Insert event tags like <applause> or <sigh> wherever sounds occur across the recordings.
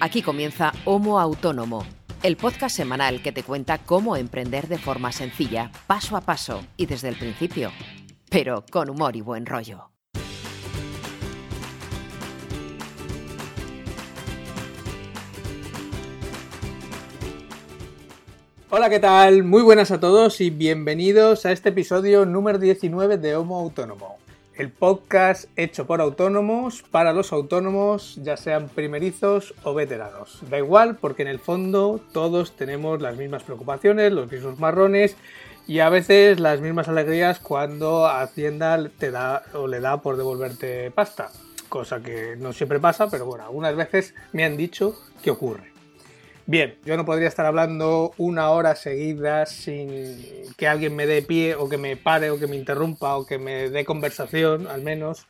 Aquí comienza Homo Autónomo, el podcast semanal que te cuenta cómo emprender de forma sencilla, paso a paso y desde el principio, pero con humor y buen rollo. Hola, ¿qué tal? Muy buenas a todos y bienvenidos a este episodio número 19 de Homo Autónomo, el podcast hecho por autónomos para los autónomos, ya sean primerizos o veteranos. Da igual porque en el fondo todos tenemos las mismas preocupaciones, los mismos marrones y a veces las mismas alegrías cuando Hacienda te da o le da por devolverte pasta, cosa que no siempre pasa, pero bueno, algunas veces me han dicho que ocurre. Bien, yo no podría estar hablando una hora seguida sin que alguien me dé pie o que me pare o que me interrumpa o que me dé conversación, al menos.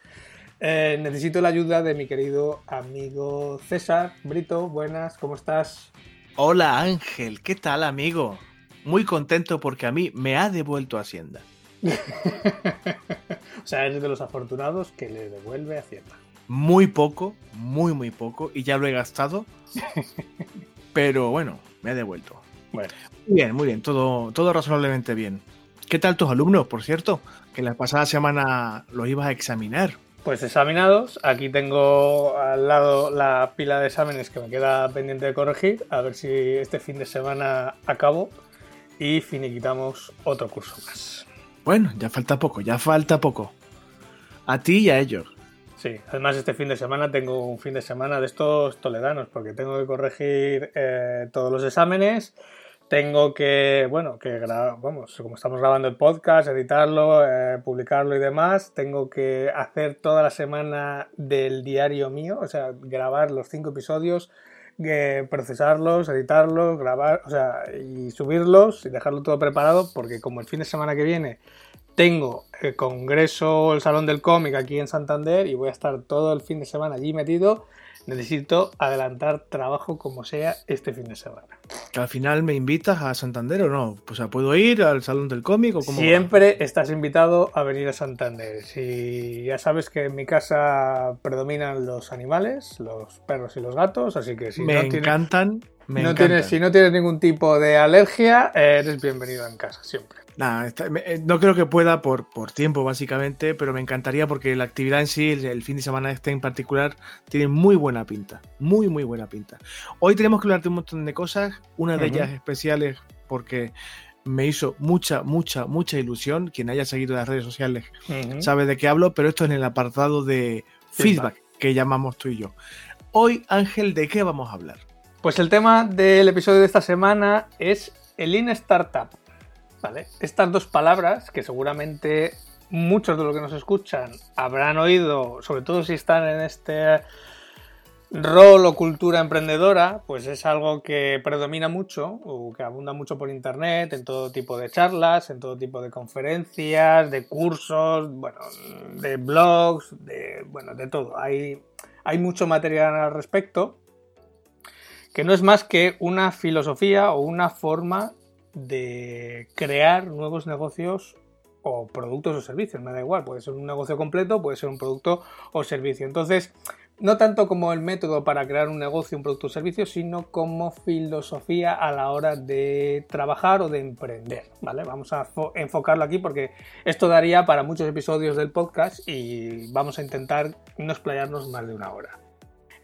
Eh, necesito la ayuda de mi querido amigo César Brito. Buenas, ¿cómo estás? Hola Ángel, ¿qué tal amigo? Muy contento porque a mí me ha devuelto Hacienda. <laughs> o sea, eres de los afortunados que le devuelve Hacienda. Muy poco, muy muy poco, y ya lo he gastado. <laughs> Pero bueno, me ha devuelto. Bueno. Muy bien, muy bien, todo, todo razonablemente bien. ¿Qué tal tus alumnos, por cierto? Que la pasada semana los ibas a examinar. Pues examinados, aquí tengo al lado la pila de exámenes que me queda pendiente de corregir, a ver si este fin de semana acabo y finiquitamos otro curso más. Bueno, ya falta poco, ya falta poco. A ti y a ellos. Sí, además este fin de semana tengo un fin de semana de estos toledanos porque tengo que corregir eh, todos los exámenes, tengo que, bueno, que vamos, como estamos grabando el podcast, editarlo, eh, publicarlo y demás, tengo que hacer toda la semana del diario mío, o sea, grabar los cinco episodios, eh, procesarlos, editarlos, grabar, o sea, y subirlos y dejarlo todo preparado porque como el fin de semana que viene tengo el Congreso, el Salón del Cómic aquí en Santander y voy a estar todo el fin de semana allí metido. Necesito adelantar trabajo como sea este fin de semana. ¿Al final me invitas a Santander o no? Pues ¿puedo ir al Salón del Cómic o cómo Siempre estás invitado a venir a Santander. Si ya sabes que en mi casa predominan los animales, los perros y los gatos, así que si me no encantan, me no Tienes, si no tienes ningún tipo de alergia, eres bienvenido en casa siempre. Eh, no creo que pueda por, por tiempo, básicamente, pero me encantaría porque la actividad en sí, el, fin de semana este en particular, tiene muy buena pinta. Muy, muy buena pinta. Hoy tenemos que hablar de un montón de cosas, una de ellas especiales porque me hizo mucha, mucha, mucha ilusión. Quien haya seguido las redes sociales sabe de qué hablo, pero esto es en el apartado de feedback, que llamamos tú y yo. Hoy, Ángel, ¿de qué vamos a hablar? Pues el tema del episodio de esta semana es el Lean Startup. Estas dos palabras que seguramente muchos de los que nos escuchan habrán oído, sobre todo si están en este rol o cultura emprendedora, pues es algo que predomina mucho o que abunda mucho por internet, en todo tipo de charlas, en todo tipo de conferencias, de cursos, bueno, de blogs, de, bueno, de todo. Hay, hay mucho material al respecto que no es más que una filosofía o una forma de crear nuevos negocios o productos o servicios, me da igual, puede ser un negocio completo, puede ser un producto o servicio. Entonces, no tanto como el método para crear un negocio, un producto o servicio, sino como filosofía a la hora de trabajar o de emprender, ¿vale? Vamos a enfocarlo aquí porque esto daría para muchos episodios del podcast y vamos a intentar no explayarnos más de una hora.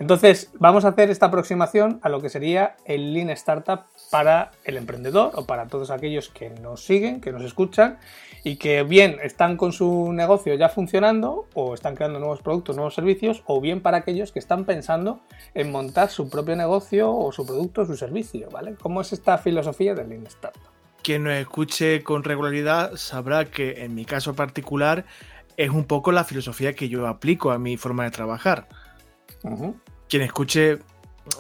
Entonces, vamos a hacer esta aproximación a lo que sería el Lean Startup para el emprendedor o para todos aquellos que nos siguen, que nos escuchan y que bien están con su negocio ya funcionando o están creando nuevos productos, nuevos servicios o bien para aquellos que están pensando en montar su propio negocio o su producto o su servicio, ¿vale? ¿Cómo es esta filosofía del Lean Startup? Quien nos escuche con regularidad sabrá que en mi caso particular es un poco la filosofía que yo aplico a mi forma de trabajar quien escuche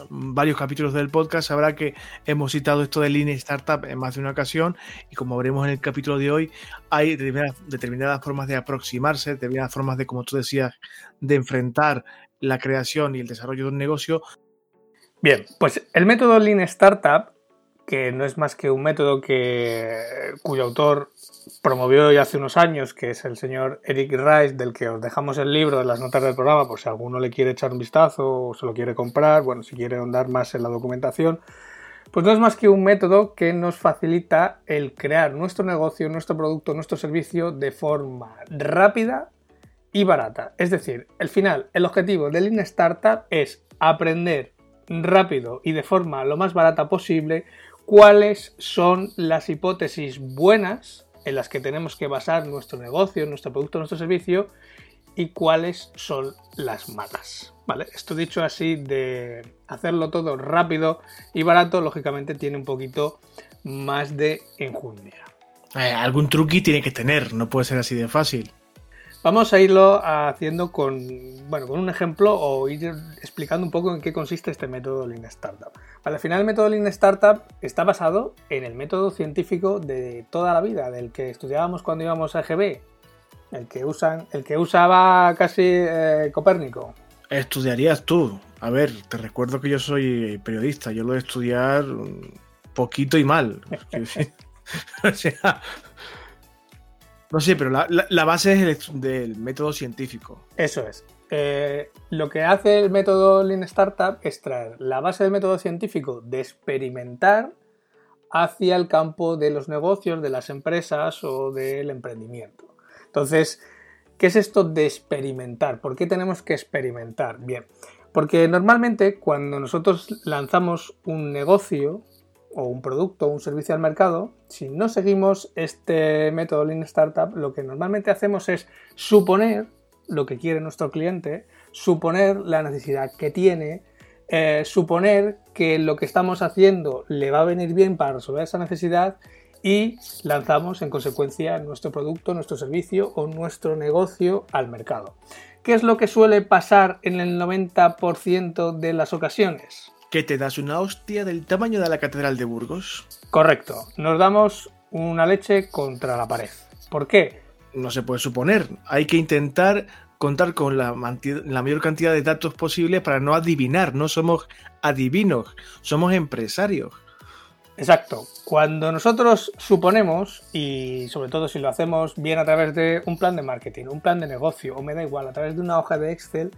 varios capítulos del podcast sabrá que hemos citado esto de Lean Startup en más de una ocasión y como veremos en el capítulo de hoy hay determinadas, formas de aproximarse, determinadas formas de, como tú decías, de enfrentar la creación y el desarrollo de un negocio. Bien, pues el método Lean Startup que no es más que un método que, cuyo autor promovió ya hace unos años, que es el señor Eric Rice, del que os dejamos el libro en las notas del programa, por si alguno le quiere echar un vistazo o se lo quiere comprar, bueno, si quiere ahondar más en la documentación, pues no es más que un método que nos facilita el crear nuestro negocio, nuestro producto, nuestro servicio de forma rápida y barata. Es decir, el final, el objetivo del Lean Startup es aprender rápido y de forma lo más barata posible cuáles son las hipótesis buenas en las que tenemos que basar nuestro negocio, nuestro producto, nuestro servicio y cuáles son las malas. ¿Vale? Esto dicho así de hacerlo todo rápido y barato, lógicamente tiene un poquito más de enjundia. Eh, algún truqui tiene que tener, no puede ser así de fácil. Vamos a irlo haciendo con, bueno, con un ejemplo o ir explicando un poco en qué consiste este método Lean Startup. al final el método Lean Startup está basado en el método científico de toda la vida, del que estudiábamos cuando íbamos a EGB, el que, usan, el que usaba casi eh, Copérnico. Estudiarías tú. A ver, te recuerdo que yo soy periodista, yo lo de estudiar poquito y mal. <laughs> o sea, no sé, pero la, base es el, del método científico. Eso es. Eh, lo que hace el método Lean Startup es traer la base del método científico de experimentar hacia el campo de los negocios, de las empresas o del emprendimiento. Entonces, ¿qué es esto de experimentar? ¿Por qué tenemos que experimentar? Bien, porque normalmente cuando nosotros lanzamos un negocio, o un producto o un servicio al mercado, si no seguimos este método Lean Startup, lo que normalmente hacemos es suponer lo que quiere nuestro cliente, suponer la necesidad que tiene, eh, suponer que lo que estamos haciendo le va a venir bien para resolver esa necesidad y lanzamos en consecuencia nuestro producto, nuestro servicio o nuestro negocio al mercado. ¿Qué es lo que suele pasar en el 90% de las ocasiones? ¿Que te das una hostia del tamaño de la Catedral de Burgos? Correcto, nos damos una leche contra la pared. ¿Por qué? No se puede suponer, hay que intentar contar con la, la, mayor cantidad de datos posible para no adivinar, no somos adivinos, somos empresarios. Exacto, cuando nosotros suponemos, y sobre todo si lo hacemos bien a través de un plan de marketing, un plan de negocio, o me da igual, a través de una hoja de Excel,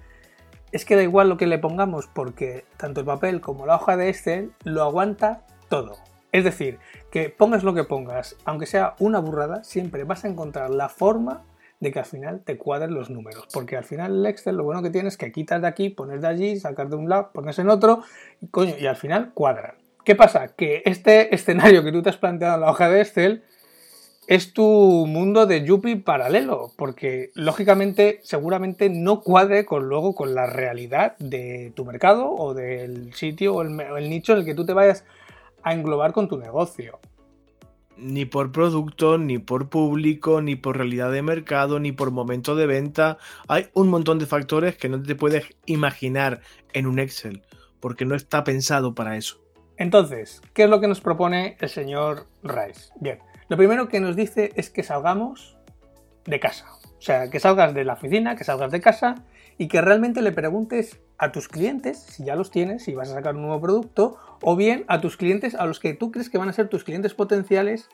es que da igual lo que le pongamos porque tanto el papel como la hoja de Excel lo aguanta todo. Es decir, que pongas lo que pongas, aunque sea una burrada, siempre vas a encontrar la forma de que al final te cuadren los números. Porque al final el Excel lo bueno que tienes es que quitas de aquí, pones de allí, sacas de un lado, pones en otro, y, coño, y al final cuadran. ¿Qué pasa? Que este escenario que tú te has planteado en la hoja de Excel es tu mundo de Yuppie paralelo, porque lógicamente seguramente no cuadre con luego con la realidad de tu mercado o del sitio o el, nicho en el que tú te vayas a englobar con tu negocio. Ni por producto, ni por público, ni por realidad de mercado, ni por momento de venta. Hay un montón de factores que no te puedes imaginar en un Excel, porque no está pensado para eso. Entonces, ¿qué es lo que nos propone el señor Rice? Bien, lo primero que nos dice es que salgamos de casa. O sea, que salgas de la oficina, que salgas de casa y que realmente le preguntes a tus clientes, si ya los tienes, si vas a sacar un nuevo producto, o bien a tus clientes, a los que tú crees que van a ser tus clientes potenciales,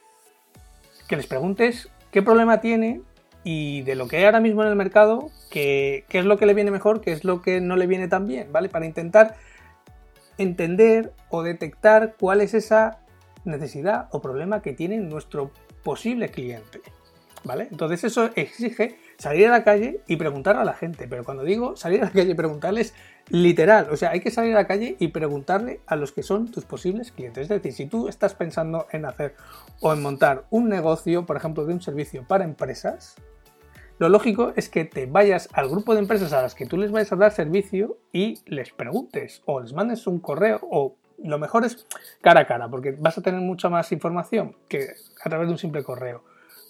que les preguntes qué problema tiene y de lo que hay ahora mismo en el mercado, qué, es lo que le viene mejor, qué es lo que no le viene tan bien, ¿vale? Para intentar entender o detectar cuál es esa necesidad o problema que tiene nuestro posible cliente. ¿Vale? Entonces eso exige salir a la calle y preguntar a la gente. Pero cuando digo salir a la calle y preguntarles, literal, o sea, hay que salir a la calle y preguntarle a los que son tus posibles clientes. Es decir, si tú estás pensando en hacer o en montar un negocio, por ejemplo, de un servicio para empresas, lo lógico es que te vayas al grupo de empresas a las que tú les vayas a dar servicio y les preguntes o les mandes un correo o lo mejor es cara a cara, porque vas a tener mucha más información que a través de un simple correo.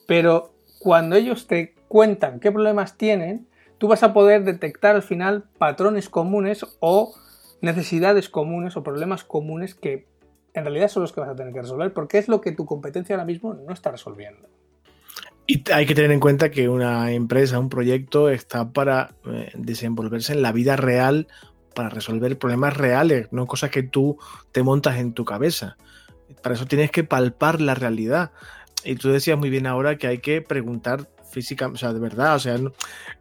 Pero cuando ellos te cuentan qué problemas tienen, tú vas a poder detectar al final patrones comunes o necesidades comunes o problemas comunes que en realidad son los que vas a tener que resolver, porque es lo que tu competencia ahora mismo no está resolviendo. Y hay que tener en cuenta que una empresa, un proyecto está para eh, desenvolverse en la vida real para resolver problemas reales, no cosas que tú te montas en tu cabeza. Para eso tienes que palpar la realidad. Y tú decías muy bien ahora que hay que preguntar física, o sea, de verdad, o sea,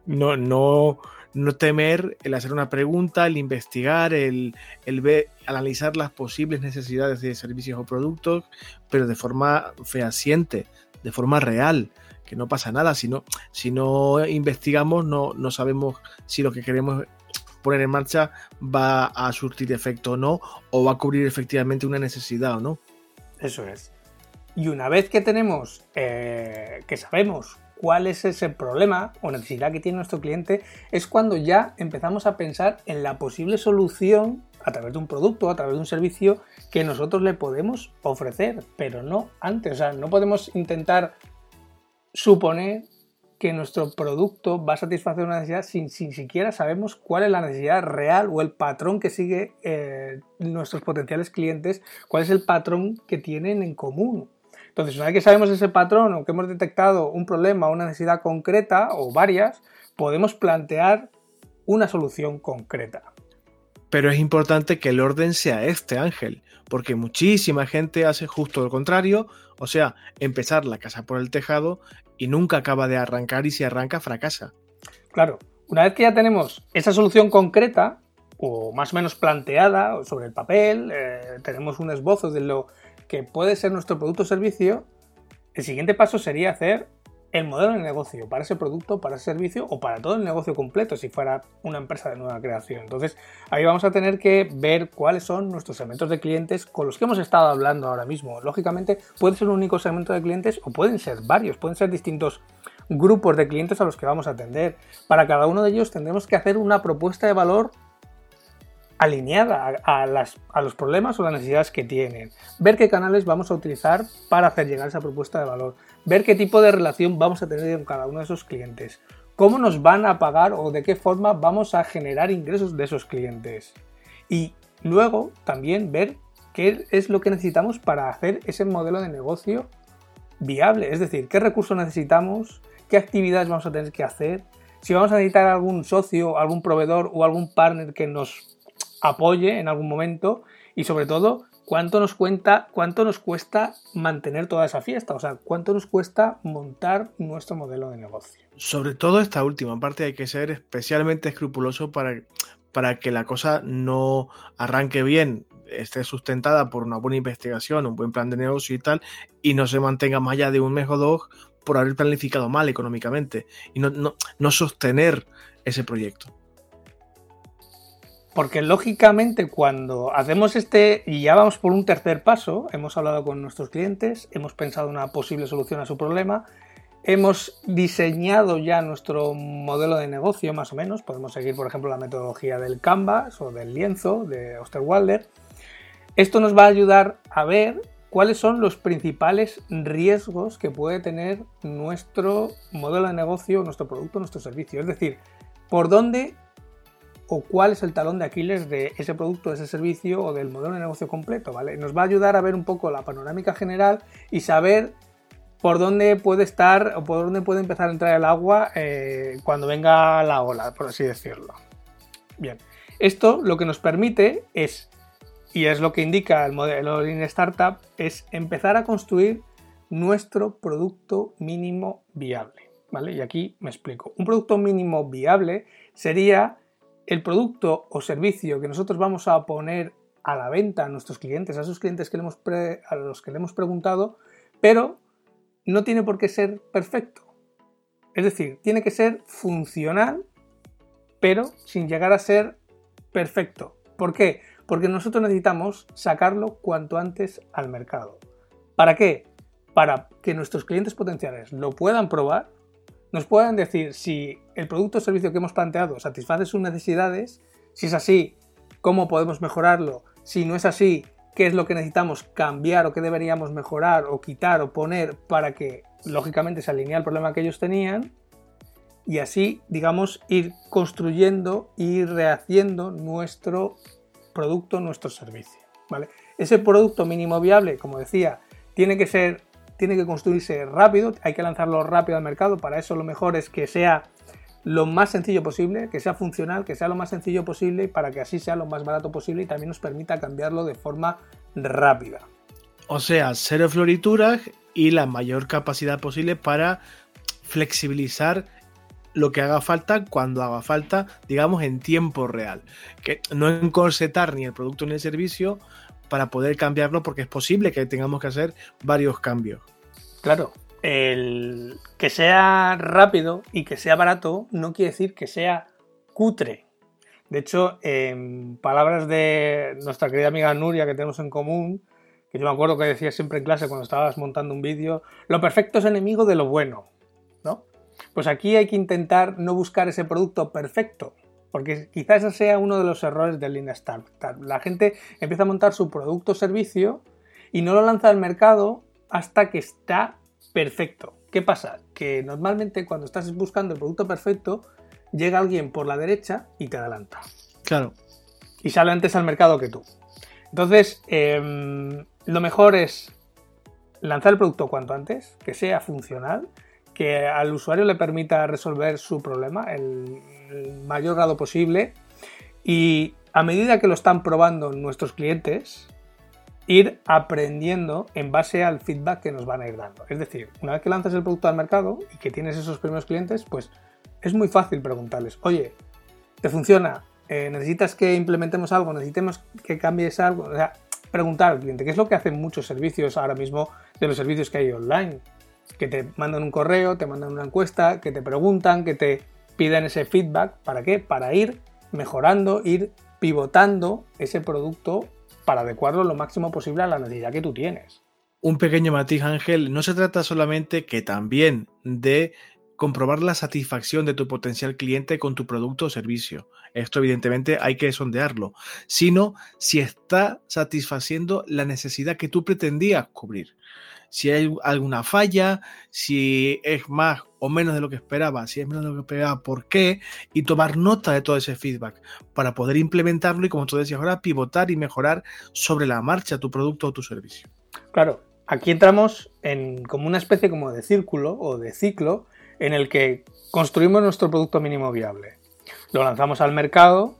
no, no, no temer el hacer una pregunta, el investigar, el, el ver, analizar las posibles necesidades de servicios o productos, pero de forma fehaciente, de forma real, que no pasa nada. Si no, si no investigamos, no, no sabemos si lo que queremos poner en marcha va a surtir efecto o no, o va a cubrir efectivamente una necesidad o no. Eso es. Y una vez que tenemos, eh, que sabemos cuál es ese problema o necesidad que tiene nuestro cliente, es cuando ya empezamos a pensar en la posible solución a través de un producto, a través de un servicio que nosotros le podemos ofrecer, pero no antes. O sea, no podemos intentar suponer que nuestro producto va a satisfacer una necesidad sin, siquiera sabemos cuál es la necesidad real o el patrón que sigue eh, nuestros potenciales clientes, cuál es el patrón que tienen en común. Entonces, una vez que sabemos ese patrón o que hemos detectado un problema o una necesidad concreta o varias, podemos plantear una solución concreta. Pero es importante que el orden sea este, Ángel, porque muchísima gente hace justo lo contrario, o sea, empezar la casa por el tejado y nunca acaba de arrancar y si arranca fracasa. Claro, una vez que ya tenemos esa solución concreta, o más o menos planteada sobre el papel, eh, tenemos un esbozo de lo que puede ser nuestro producto o servicio, el siguiente paso sería hacer el modelo de negocio para ese producto, para ese servicio o para todo el negocio completo si fuera una empresa de nueva creación. Entonces ahí vamos a tener que ver cuáles son nuestros segmentos de clientes con los que hemos estado hablando ahora mismo. Lógicamente puede ser un único segmento de clientes o pueden ser varios, pueden ser distintos grupos de clientes a los que vamos a atender. Para cada uno de ellos tendremos que hacer una propuesta de valor alineada a, los problemas o las necesidades que tienen, ver qué canales vamos a utilizar para hacer llegar esa propuesta de valor, ver qué tipo de relación vamos a tener con cada uno de esos clientes, cómo nos van a pagar o de qué forma vamos a generar ingresos de esos clientes. Y luego también ver qué es lo que necesitamos para hacer ese modelo de negocio viable, es decir, qué recursos necesitamos, qué actividades vamos a tener que hacer, si vamos a necesitar algún socio, algún proveedor o algún partner que nos apoye en algún momento y sobre todo cuánto nos cuenta, cuánto nos cuesta mantener toda esa fiesta, o sea, cuánto nos cuesta montar nuestro modelo de negocio. Sobre todo esta última parte hay que ser especialmente escrupuloso para, para que la cosa no arranque bien, esté sustentada por una buena investigación, un buen plan de negocio y tal, y no se mantenga más allá de un mes o dos por haber planificado mal económicamente y no, no sostener ese proyecto. Porque lógicamente cuando hacemos este y ya vamos por un tercer paso, hemos hablado con nuestros clientes, hemos pensado una posible solución a su problema, hemos diseñado ya nuestro modelo de negocio más o menos, podemos seguir por ejemplo la metodología del Canvas o del lienzo de Osterwalder. Esto nos va a ayudar a ver cuáles son los principales riesgos que puede tener nuestro modelo de negocio, nuestro producto, nuestro servicio. Es decir, por dónde o cuál es el talón de Aquiles de ese producto, de ese servicio o del modelo de negocio completo, ¿vale? Nos va a ayudar a ver un poco la panorámica general y saber por dónde puede estar o por dónde puede empezar a entrar el agua eh, cuando venga la ola, por así decirlo. Bien, esto lo que nos permite es, y es lo que indica el modelo Lean Startup, es empezar a construir nuestro producto mínimo viable, ¿vale? Y aquí me explico. Un producto mínimo viable sería el producto o servicio que nosotros vamos a poner a la venta a nuestros clientes, a esos clientes que a los que le hemos preguntado, pero no tiene por qué ser perfecto. Es decir, tiene que ser funcional, pero sin llegar a ser perfecto. ¿Por qué? Porque nosotros necesitamos sacarlo cuanto antes al mercado. ¿Para qué? Para que nuestros clientes potenciales lo puedan probar nos pueden decir si el producto o servicio que hemos planteado satisface sus necesidades, si es así, cómo podemos mejorarlo, si no es así, qué es lo que necesitamos cambiar o qué deberíamos mejorar o quitar o poner para que lógicamente se alinee al problema que ellos tenían y así, digamos, ir construyendo y rehaciendo nuestro producto, nuestro servicio. ¿vale? Ese producto mínimo viable, como decía, tiene que ser tiene que construirse rápido, hay que lanzarlo rápido al mercado, para eso lo mejor es que sea lo más sencillo posible, que sea funcional, que sea lo más sencillo posible para que así sea lo más barato posible y también nos permita cambiarlo de forma rápida. O sea, cero florituras y la mayor capacidad posible para flexibilizar lo que haga falta cuando haga falta, digamos, en tiempo real. Que no encorsetar ni el producto ni el servicio para poder cambiarlo, porque es posible que tengamos que hacer varios cambios. Claro, el que sea rápido y que sea barato no quiere decir que sea cutre. De hecho, en palabras de nuestra querida amiga Nuria que tenemos en común, que yo me acuerdo que decía siempre en clase cuando estabas montando un vídeo, lo perfecto es enemigo de lo bueno, ¿no? Pues aquí hay que intentar no buscar ese producto perfecto, porque quizás ese sea uno de los errores del Lean Startup. La gente empieza a montar su producto o servicio y no lo lanza al mercado hasta que está perfecto. ¿Qué pasa? Que normalmente cuando estás buscando el producto perfecto, llega alguien por la derecha y te adelanta. Claro. Y sale antes al mercado que tú. Entonces, em, lo mejor es lanzar el producto cuanto antes, que sea funcional, que al usuario le permita resolver su problema el, el mayor grado posible y a medida que lo están probando nuestros clientes, ir aprendiendo en base al feedback que nos van a ir dando. Es decir, una vez que lanzas el producto al mercado y que tienes esos primeros clientes, pues es muy fácil preguntarles, oye, ¿te funciona? Eh, ¿Necesitas que implementemos algo? ¿Necesitemos que cambies algo? O sea, preguntar al cliente, que es lo que hacen muchos servicios ahora mismo de los servicios que hay online. Que te mandan un correo, te mandan una encuesta, que te preguntan, que te piden ese feedback. ¿Para qué? Para ir mejorando, ir pivotando ese producto para adecuarlo lo máximo posible a la necesidad que tú tienes. Un pequeño matiz, Ángel, no se trata solamente que también de comprobar la satisfacción de tu potencial cliente con tu producto o servicio. Esto evidentemente hay que sondearlo, sino si está satisfaciendo la necesidad que tú pretendías cubrir. Si hay alguna falla, si es más o menos de lo que esperaba, si es menos de lo que esperaba, por qué, y tomar nota de todo ese feedback para poder implementarlo y como tú decías ahora, pivotar y mejorar sobre la marcha tu producto o tu servicio. Claro, aquí entramos en como una especie como de círculo o de ciclo en el que construimos nuestro producto mínimo viable. Lo lanzamos al mercado,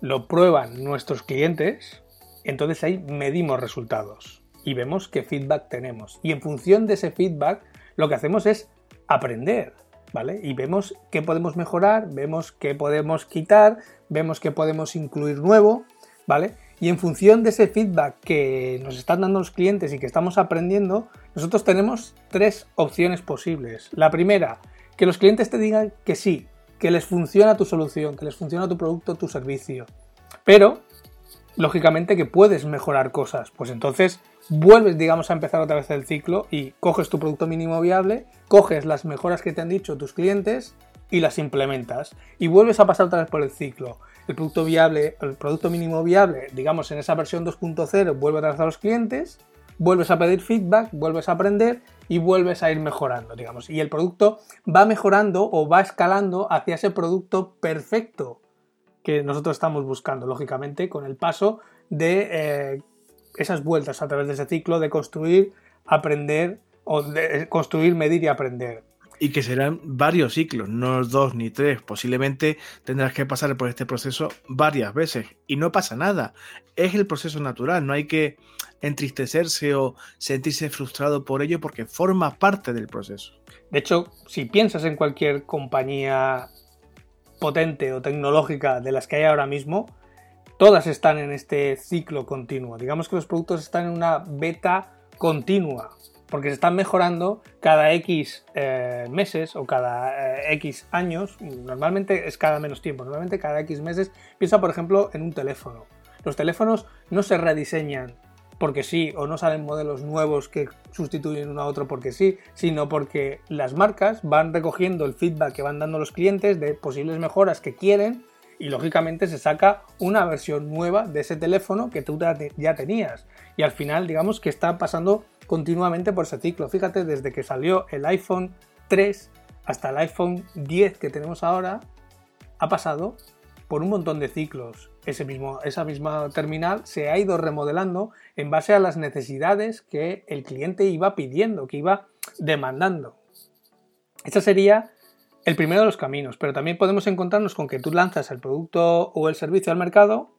lo prueban nuestros clientes, entonces ahí medimos resultados y vemos qué feedback tenemos. Y en función de ese feedback, lo que hacemos es aprender, ¿vale? Y vemos qué podemos mejorar, vemos qué podemos quitar, vemos qué podemos incluir nuevo, ¿vale? Y en función de ese feedback que nos están dando los clientes y que estamos aprendiendo, nosotros tenemos tres opciones posibles. La primera, que los clientes te digan que sí, que les funciona tu solución, que les funciona tu producto, tu servicio. Pero, lógicamente que puedes mejorar cosas. Pues entonces vuelves, digamos, a empezar otra vez el ciclo y coges tu producto mínimo viable, coges las mejoras que te han dicho tus clientes y las implementas. Y vuelves a pasar otra vez por el ciclo el producto viable, el producto mínimo viable, digamos en esa versión 2.0, vuelve a a los clientes, vuelves a pedir feedback, vuelves a aprender y vuelves a ir mejorando, digamos. Y el producto va mejorando o va escalando hacia ese producto perfecto que nosotros estamos buscando, lógicamente, con el paso de eh, esas vueltas a través de ese ciclo de construir, aprender o de construir, medir y aprender y que serán varios ciclos, no dos ni tres. Posiblemente tendrás que pasar por este proceso varias veces y no pasa nada. Es el proceso natural, no hay que entristecerse o sentirse frustrado por ello porque forma parte del proceso. De hecho, si piensas en cualquier compañía potente o tecnológica de las que hay ahora mismo, todas están en este ciclo continuo. Digamos que los productos están en una beta continua porque se están mejorando cada X eh, meses o cada eh, X años, normalmente es cada menos tiempo, normalmente cada X meses, piensa por ejemplo en un teléfono. Los teléfonos no se rediseñan porque sí o no salen modelos nuevos que sustituyen uno a otro porque sí, sino porque las marcas van recogiendo el feedback que van dando los clientes de posibles mejoras que quieren y lógicamente se saca una versión nueva de ese teléfono que tú ya tenías. Y al final digamos que está pasando continuamente por ese ciclo. Fíjate, desde que salió el iPhone 3 hasta el iPhone 10 que tenemos ahora, ha pasado por un montón de ciclos. Ese mismo, esa misma terminal se ha ido remodelando en base a las necesidades que el cliente iba pidiendo, que iba demandando. Ese sería el primero de los caminos, pero también podemos encontrarnos con que tú lanzas el producto o el servicio al mercado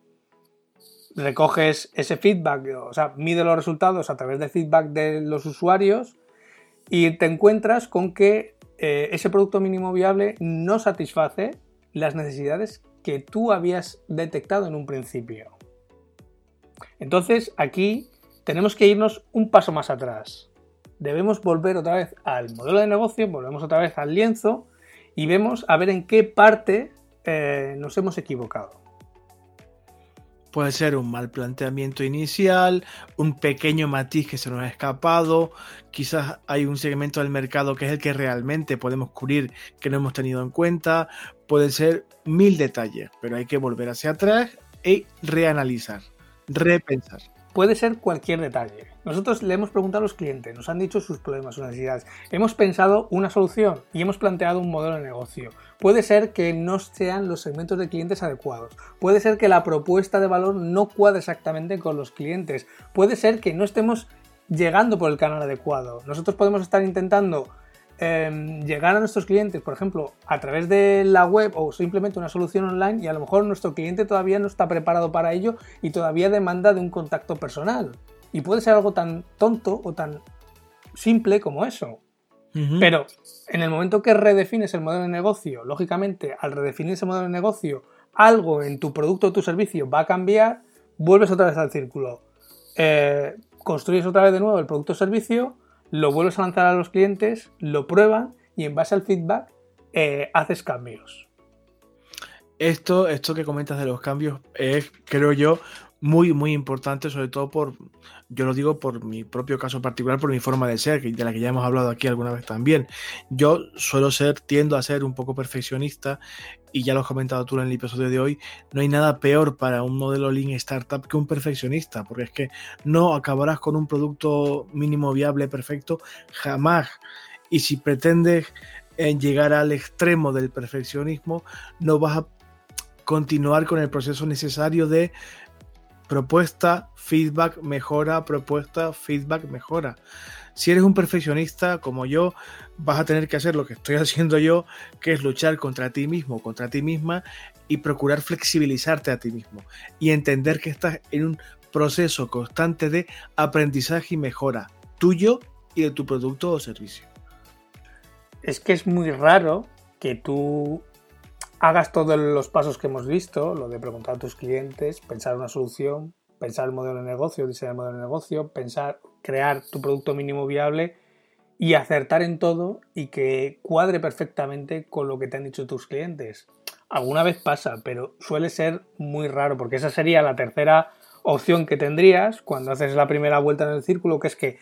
recoges ese feedback, o sea, mide los resultados a través del feedback de los usuarios y te encuentras con que eh, ese producto mínimo viable no satisface las necesidades que tú habías detectado en un principio. Entonces aquí tenemos que irnos un paso más atrás. Debemos volver otra vez al modelo de negocio, volvemos otra vez al lienzo y vemos a ver en qué parte eh, nos hemos equivocado. Puede ser un mal planteamiento inicial, un pequeño matiz que se nos ha escapado, quizás hay un segmento del mercado que es el que realmente podemos cubrir que no hemos tenido en cuenta, puede ser mil detalles, pero hay que volver hacia atrás y reanalizar, repensar puede ser cualquier detalle. Nosotros le hemos preguntado a los clientes, nos han dicho sus problemas, sus necesidades. Hemos pensado una solución y hemos planteado un modelo de negocio. Puede ser que no sean los segmentos de clientes adecuados. Puede ser que la propuesta de valor no cuadre exactamente con los clientes. Puede ser que no estemos llegando por el canal adecuado. Nosotros podemos estar intentando Em, llegar a nuestros clientes, por ejemplo, a través de la web o simplemente una solución online y a lo mejor nuestro cliente todavía no está preparado para ello y todavía demanda de un contacto personal. Y puede ser algo tan tonto o tan simple como eso. Pero en el momento que redefines el modelo de negocio, lógicamente al redefinir ese modelo de negocio, algo en tu producto o tu servicio va a cambiar, vuelves otra vez al círculo. Eh, construyes otra vez de nuevo el producto o servicio, lo vuelves a lanzar a los clientes, lo prueban y en base al feedback eh, haces cambios. Esto, esto que comentas de los cambios es, creo yo, muy, muy importante, sobre todo por, yo lo digo por mi propio caso particular, por mi forma de ser, de la que ya hemos hablado aquí alguna vez también. Yo suelo ser, tiendo a ser un poco perfeccionista y ya lo has comentado tú en el episodio de hoy, no hay nada peor para un modelo Lean Startup que un perfeccionista, porque es que no acabarás con un producto mínimo viable perfecto jamás. Y si pretendes eh, llegar al extremo del perfeccionismo, no vas a continuar con el proceso necesario de propuesta, feedback, mejora, propuesta, feedback, mejora. Si eres un perfeccionista como yo, vas a tener que hacer lo que estoy <laughs> haciendo yo, que es luchar contra ti mismo, contra ti misma y procurar flexibilizarte a ti mismo y entender que estás en un proceso constante de aprendizaje y mejora tuyo y de tu producto o servicio. Es que es muy raro que tú hagas todos los pasos que hemos visto, lo de preguntar a tus clientes, pensar una solución, pensar el modelo de negocio, diseñar el modelo de negocio, pensar, crear tu producto mínimo viable y acertar en todo y que cuadre perfectamente con lo que te han dicho tus clientes. Alguna vez pasa, pero suele ser muy raro porque esa sería la tercera opción que tendrías cuando haces la primera vuelta en el círculo, que es que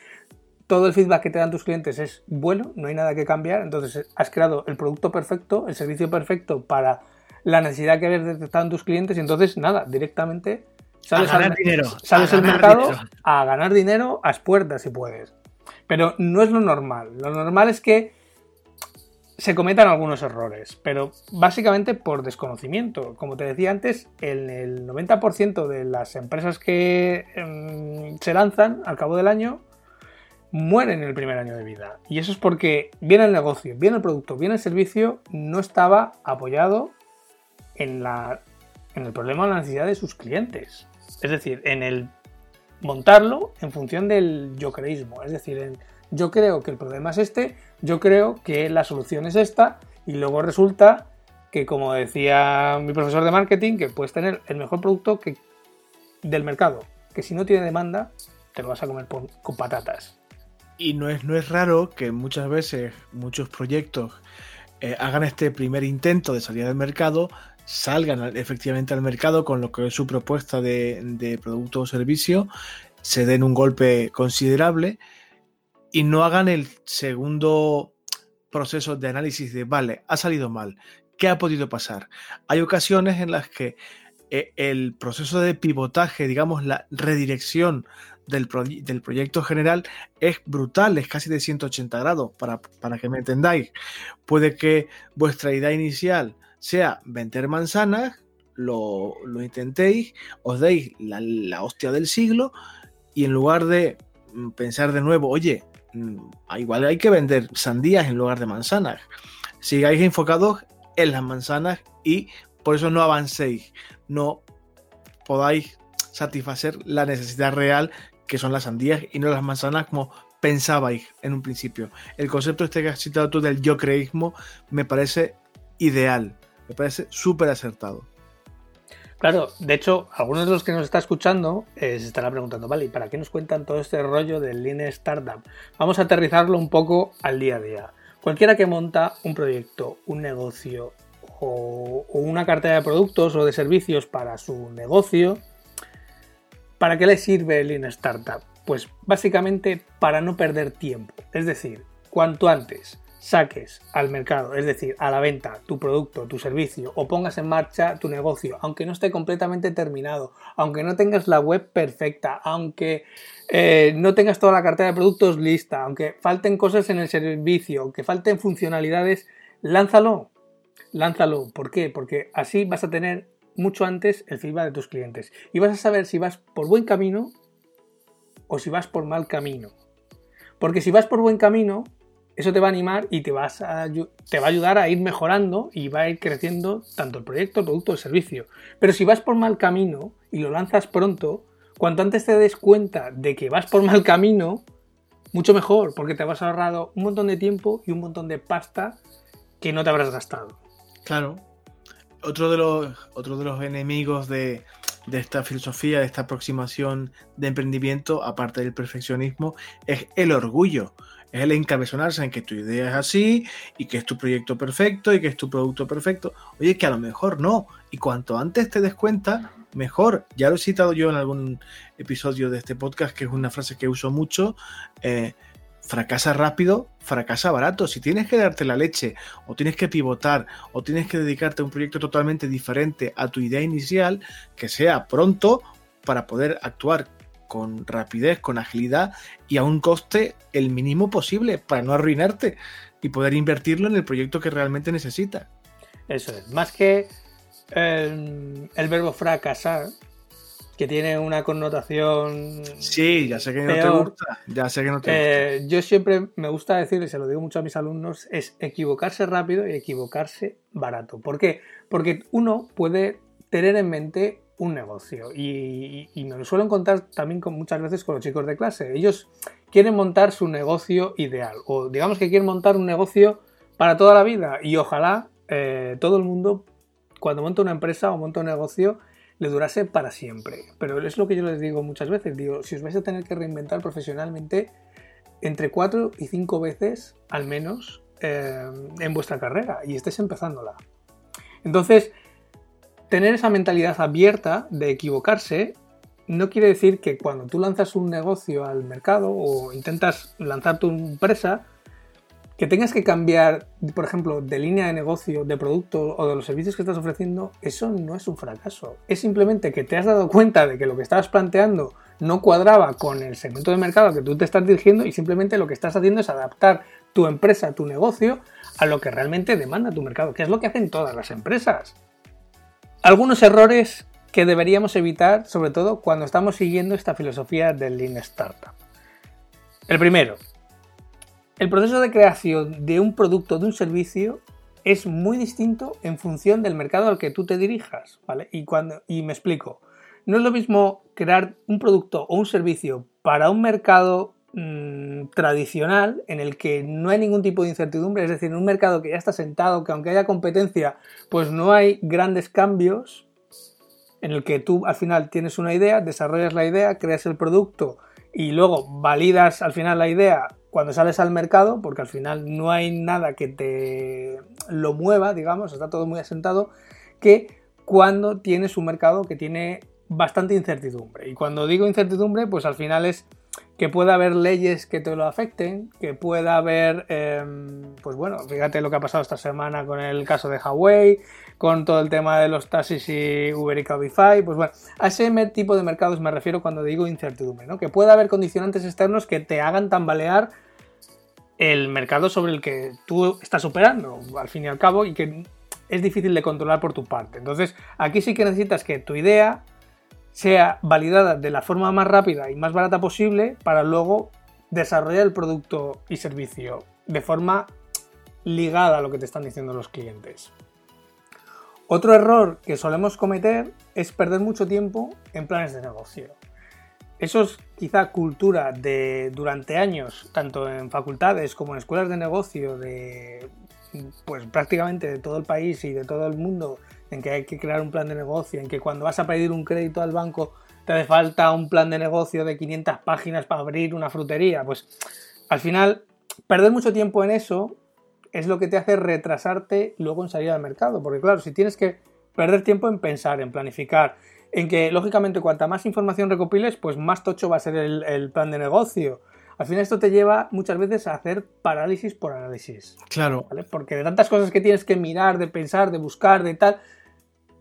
todo el feedback que te dan tus clientes es bueno, no hay nada que cambiar, entonces has creado el producto perfecto, el servicio perfecto para la necesidad que habías detectado en tus clientes y entonces nada, directamente sales, al, dinero, sales al mercado a ganar dinero a puertas si puedes. Pero no es lo normal, lo normal es que se cometan algunos errores, pero básicamente por desconocimiento. Como te decía antes, en el 90% de las empresas que em, se lanzan al cabo del año mueren en el primer año de vida. Y eso es porque bien el negocio, bien el producto, bien el servicio no estaba apoyado en, la, en el problema o la necesidad de sus clientes. Es decir, en el montarlo en función del yo creísmo. Es decir, en, yo creo que el problema es este, yo creo que la solución es esta, y luego resulta que, como decía mi profesor de marketing, que puedes tener el mejor producto del mercado, que si no tiene demanda, te lo vas a comer con patatas. Y no es, no es raro que muchas veces muchos proyectos eh, hagan este primer intento de salir al mercado, salgan efectivamente al mercado con lo que es su propuesta de, producto o servicio, se den un golpe considerable y no hagan el segundo proceso de análisis de, vale, ha salido mal, ¿qué ha podido pasar? Hay ocasiones en las que eh, el proceso de pivotaje, digamos, la redirección del, proyecto general es brutal, es casi de 180 grados, para, que me entendáis. Puede que vuestra idea inicial sea vender manzanas, lo, intentéis, os deis la, hostia del siglo y en lugar de mm, pensar de nuevo, oye, mm, igual hay que vender sandías en lugar de manzanas, sigáis enfocados en las manzanas y por eso no avancéis, no podáis satisfacer la necesidad real que son las sandías y no las manzanas como pensabais en un principio. El concepto este que has citado tú del yo creísmo me parece ideal, parece súper acertado. Claro, de hecho, algunos de los que nos está escuchando eh, se estarán preguntando, vale, ¿y para qué nos cuentan todo este rollo del Lean Startup? Vamos a aterrizarlo un poco al día a día. Cualquiera que monta un proyecto, un negocio o, o una cartera de productos o de servicios para su negocio, ¿para qué le sirve el Lean Startup? Pues básicamente para no perder tiempo. Es decir, cuanto antes saques al mercado, es decir, a la venta tu producto, tu servicio o pongas en marcha tu negocio, aunque no esté completamente terminado, aunque no tengas la web perfecta, aunque eh, no tengas toda la cartera de productos lista, aunque falten cosas en el servicio, aunque falten funcionalidades, lánzalo, lánzalo. ¿Por qué? Porque así vas a tener mucho antes el feedback de tus clientes y vas a saber si vas por buen camino o si vas por mal camino. Porque si vas por buen camino, eso te va a animar y te, vas a, te va a ayudar a ir mejorando y va a ir creciendo tanto el proyecto, el producto, el servicio. Pero si vas por mal camino y lo lanzas pronto, cuanto antes te des cuenta de que vas por mal camino, mucho mejor, porque te habrás ahorrado un montón de tiempo y un montón de pasta que no te habrás gastado. Claro. Otro de los, de los enemigos de, de esta filosofía, de esta aproximación de emprendimiento, aparte del perfeccionismo, es el orgullo es el encabezonarse en que tu idea es así y que es tu proyecto perfecto y que es tu producto perfecto. Oye, que a lo mejor no. Y cuanto antes te des cuenta, mejor. Ya lo he citado yo en algún episodio de este podcast, que es una frase que uso mucho. Eh, fracasa rápido, fracasa barato. Si tienes que darte la leche, o tienes que pivotar, o tienes que dedicarte a un proyecto totalmente diferente a tu idea inicial, que sea pronto para poder actuar con rapidez, con agilidad y a un coste el mínimo posible para no arruinarte y poder invertirlo en el proyecto que realmente necesita. Eso es, más que el, verbo fracasar, que tiene una connotación. Sí, ya sé que no te gusta. Ya sé que no te eh, Yo siempre me gusta decir, y se lo digo mucho a mis alumnos, es equivocarse rápido y equivocarse barato. ¿Por qué? Porque uno puede tener en mente un negocio. Y, me lo suelo encontrar también con, muchas veces con los chicos de clase. Ellos quieren montar su negocio ideal o digamos que quieren montar un negocio para toda la vida y ojalá eh, todo el mundo cuando monta una empresa o monta un negocio le durase para siempre. Pero es lo que yo les digo muchas veces. Digo, si os vais a tener que reinventar profesionalmente entre cuatro y cinco veces al menos eh, en vuestra carrera y estés empezándola. Entonces, tener esa mentalidad abierta de equivocarse no quiere decir que cuando tú lanzas un negocio al mercado o intentas lanzar tu empresa, que tengas que cambiar, por ejemplo, de línea de negocio, de producto o de los servicios que estás ofreciendo, eso no es un fracaso. Es simplemente que te has dado cuenta de que lo que estabas planteando no cuadraba con el segmento de mercado que tú te estás dirigiendo y simplemente lo que estás haciendo es adaptar tu empresa, tu negocio, a lo que realmente demanda tu mercado, que es lo que hacen todas las empresas. Algunos errores que deberíamos evitar, sobre todo cuando estamos siguiendo esta filosofía del Lean Startup. El primero, el proceso de creación de un producto, de un servicio, es muy distinto en función del mercado al que tú te dirijas, ¿vale? Y, cuando, y me explico. No es lo mismo crear un producto o un servicio para un mercado Mm, tradicional en el que no hay ningún tipo de incertidumbre, es decir, en un mercado que ya está sentado, que aunque haya competencia, pues no hay grandes cambios, en el que tú al final tienes una idea, desarrollas la idea, creas el producto y luego validas al final la idea cuando sales al mercado, porque al final no hay nada que te lo mueva, digamos, está todo muy asentado, que cuando tienes un mercado que tiene bastante incertidumbre. Y cuando digo incertidumbre, pues al final es que pueda haber leyes que te lo afecten, que pueda haber, em, pues bueno, fíjate lo que ha pasado esta semana con el caso de Huawei, con todo el tema de los taxis y Uber y Cabify, pues bueno, a ese tipo de mercados me refiero cuando digo incertidumbre, ¿no? Que pueda haber condicionantes externos que te hagan tambalear el mercado sobre el que tú estás operando, al fin y al cabo, y que es difícil de controlar por tu parte. Entonces, aquí sí que necesitas que tu idea sea validada de la forma más rápida y más barata posible para luego desarrollar el producto y servicio de forma ligada a lo que te están diciendo los clientes. Otro error que solemos cometer es perder mucho tiempo en planes de negocio. Eso es quizá cultura de durante años, tanto en facultades como en escuelas de negocio de pues prácticamente de todo el país y de todo el mundo, en que hay que crear un plan de negocio, en que cuando vas a pedir un crédito al banco te hace falta un plan de negocio de 500 páginas para abrir una frutería, pues al final perder mucho tiempo en eso es lo que te hace retrasarte luego en salir al mercado. Porque claro, si tienes que perder tiempo en pensar, en planificar, en que lógicamente cuanta más información recopiles, pues más tocho va a ser el, plan de negocio. Al final esto te lleva muchas veces a hacer parálisis por análisis. Claro. Porque de tantas cosas que tienes que mirar, de pensar, de buscar, de tal,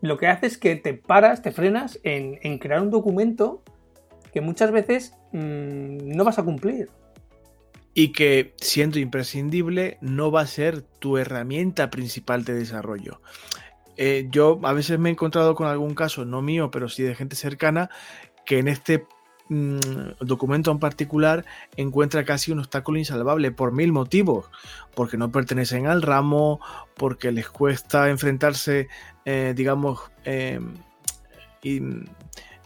lo que hace es que te paras, te frenas en, crear un documento que muchas veces mm, no vas a cumplir y que siendo imprescindible no va a ser tu herramienta principal de desarrollo. Eh, yo a veces me he encontrado con algún caso, no mío, pero sí de gente cercana, que en este mm, documento en particular encuentra casi un obstáculo insalvable por mil motivos, porque no pertenecen al ramo, porque les cuesta enfrentarse, eh, digamos, em,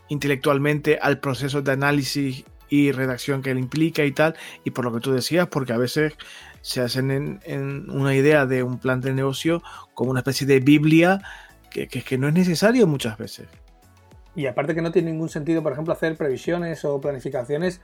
intelectualmente al proceso de análisis y redacción que él implica y tal, y por lo que tú decías, porque a veces se hacen en, una idea de un plan de negocio como una especie de Biblia que, que, que no es necesario muchas veces. Y aparte que no tiene ningún sentido, por ejemplo, hacer previsiones o planificaciones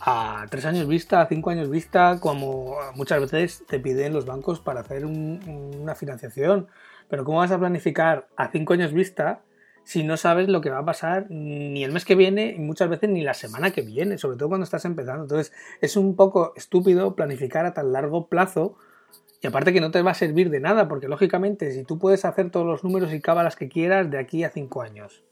a tres años vista, a cinco años vista, como muchas veces te piden los bancos para hacer una financiación. Pero ¿cómo vas a planificar a cinco años vista si no sabes lo que va a pasar ni el mes que viene y muchas veces ni la semana que viene, sobre todo cuando estás empezando. Entonces es un poco estúpido planificar a tan largo plazo y aparte que no te va a servir de nada, porque lógicamente si tú puedes hacer todos los números y cábalas que quieras de aquí a cinco años,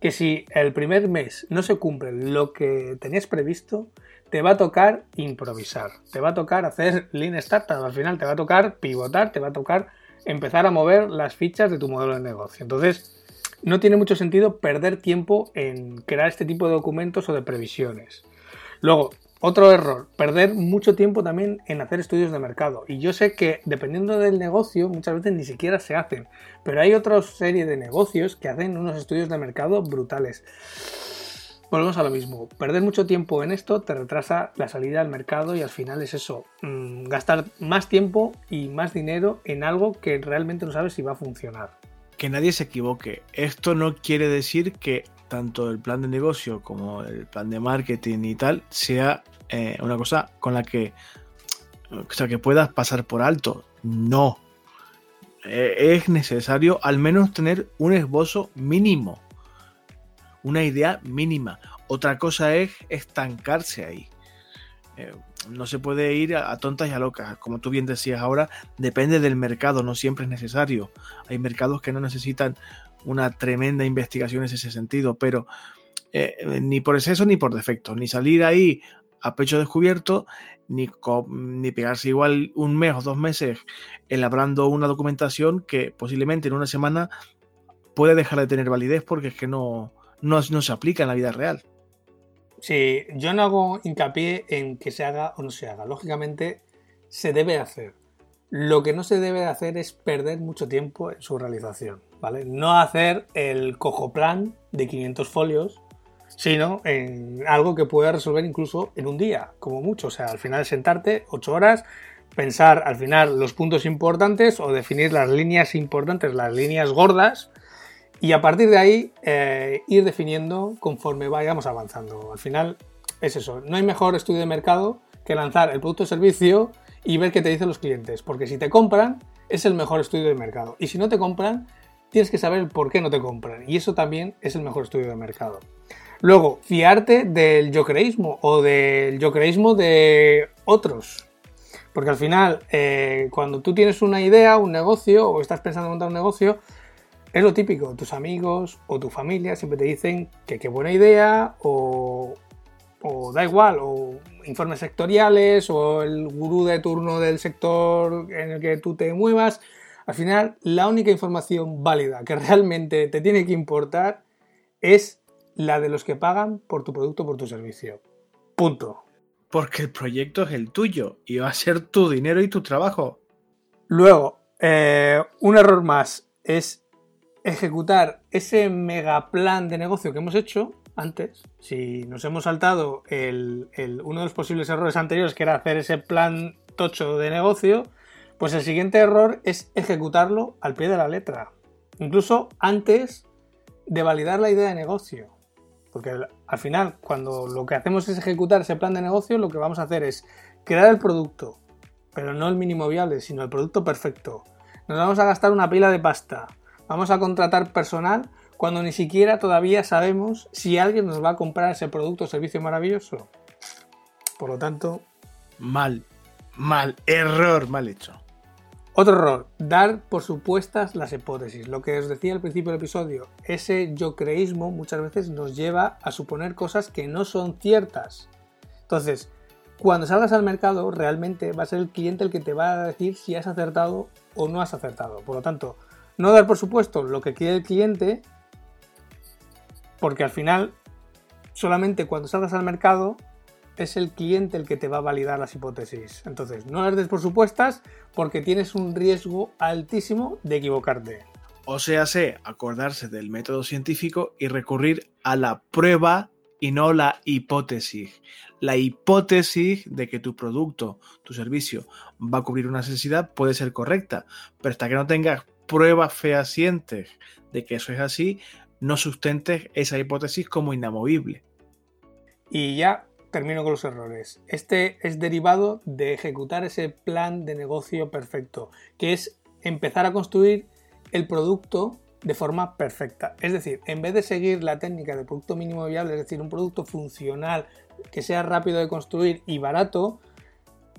que si el primer mes no se cumple lo que tenías previsto, te va a tocar improvisar, te va a tocar hacer lean startup, al final te va a tocar pivotar, te va a tocar empezar a mover las fichas de tu modelo de negocio. Entonces, no tiene mucho sentido perder tiempo en crear este tipo de documentos o de previsiones. Luego, otro error, perder mucho tiempo también en hacer estudios de mercado. Y yo sé que dependiendo del negocio, muchas veces ni siquiera se hacen. Pero hay otra serie de negocios que hacen unos estudios de mercado brutales. Volvemos a lo mismo. Perder mucho tiempo en esto te retrasa la salida al mercado y al final es eso. Mm, gastar más tiempo y más dinero en algo que realmente no sabes si va a funcionar que nadie se equivoque. Esto no quiere decir que tanto el plan de negocio como el plan de marketing y tal sea eh, una cosa con la que, sea, que puedas pasar por alto. No. Eh, es necesario al menos tener un esbozo mínimo. Una idea mínima. Otra cosa es estancarse ahí. Eh, no se puede ir a, tontas y a locas. Como tú bien decías ahora, depende del mercado, no siempre es necesario. Hay mercados que no necesitan una tremenda investigación en ese sentido, pero eh, ni por exceso ni por defecto, ni salir ahí a pecho descubierto, ni, ni pegarse igual un mes o dos meses elaborando una documentación que posiblemente en una semana puede dejar de tener validez porque es que no, no se aplica en la vida real. Sí, yo no hago hincapié en que se haga o no se haga. Lógicamente, se debe hacer. Lo que no se debe hacer es perder mucho tiempo en su realización, No hacer el cojo plan de 500 folios, sino en algo que pueda resolver incluso en un día, como mucho. O sea, al final sentarte 8 horas, pensar al final los puntos importantes o definir las líneas importantes, las líneas gordas, y a partir de ahí eh, ir definiendo conforme vayamos avanzando. Al final es eso, no hay mejor estudio de mercado que lanzar el producto o servicio y ver qué te dicen los clientes, porque si te compran es el mejor estudio de mercado y si no te compran tienes que saber por qué no te compran y eso también es el mejor estudio de mercado. Luego, fiarte del yo creísmo o del yo creísmo de otros. Porque al final, eh, cuando tú tienes una idea, un negocio, o estás pensando en montar un negocio, es lo típico, tus amigos o tu familia siempre te dicen que qué buena idea o, da igual, o informes sectoriales o el gurú de turno del sector en el que tú te muevas. Al final, la única información válida que realmente te tiene que importar es la de los que pagan por tu producto o por tu servicio. Punto. Porque el proyecto es el tuyo y va a ser tu dinero y tu trabajo. Luego, eh, un error más es ejecutar ese mega plan de negocio que hemos hecho antes. Si nos hemos saltado el, uno de los posibles errores anteriores, que era hacer ese plan tocho de negocio, pues el siguiente error es ejecutarlo al pie de la letra. Incluso antes de validar la idea de negocio. Porque al final, cuando lo que hacemos es ejecutar ese plan de negocio, lo que vamos a hacer es crear el producto, pero no el mínimo viable, sino el producto perfecto. Nos vamos a gastar una pila de pasta. Vamos a contratar personal cuando ni siquiera todavía sabemos si alguien nos va a comprar ese producto o servicio maravilloso. Por lo tanto... Mal, mal, error, mal hecho. Otro error, dar por supuestas las hipótesis. Lo que os decía al principio del episodio, ese yo creísmo muchas veces nos lleva a suponer cosas que no son ciertas. Entonces, cuando salgas al mercado, realmente va a ser el cliente el que te va a decir si has acertado o no has acertado. Por lo tanto, no dar por supuesto lo que quiere el cliente, porque al final, solamente cuando salgas al mercado, es el cliente el que te va a validar las hipótesis. Entonces, no las des por supuestas porque tienes un riesgo altísimo de equivocarte. O sea, sé acordarse del método científico y recurrir a la prueba y no la hipótesis. La hipótesis de que tu producto, tu servicio va a cubrir una necesidad puede ser correcta, pero hasta que no tengas pruebas fehacientes de que eso es así, no sustentes esa hipótesis como inamovible. Y ya termino con los errores. Este es derivado de ejecutar ese plan de negocio perfecto, que es empezar a construir el producto de forma perfecta. Es decir, en vez de seguir la técnica de producto mínimo viable, es decir, un producto funcional que sea rápido de construir y barato,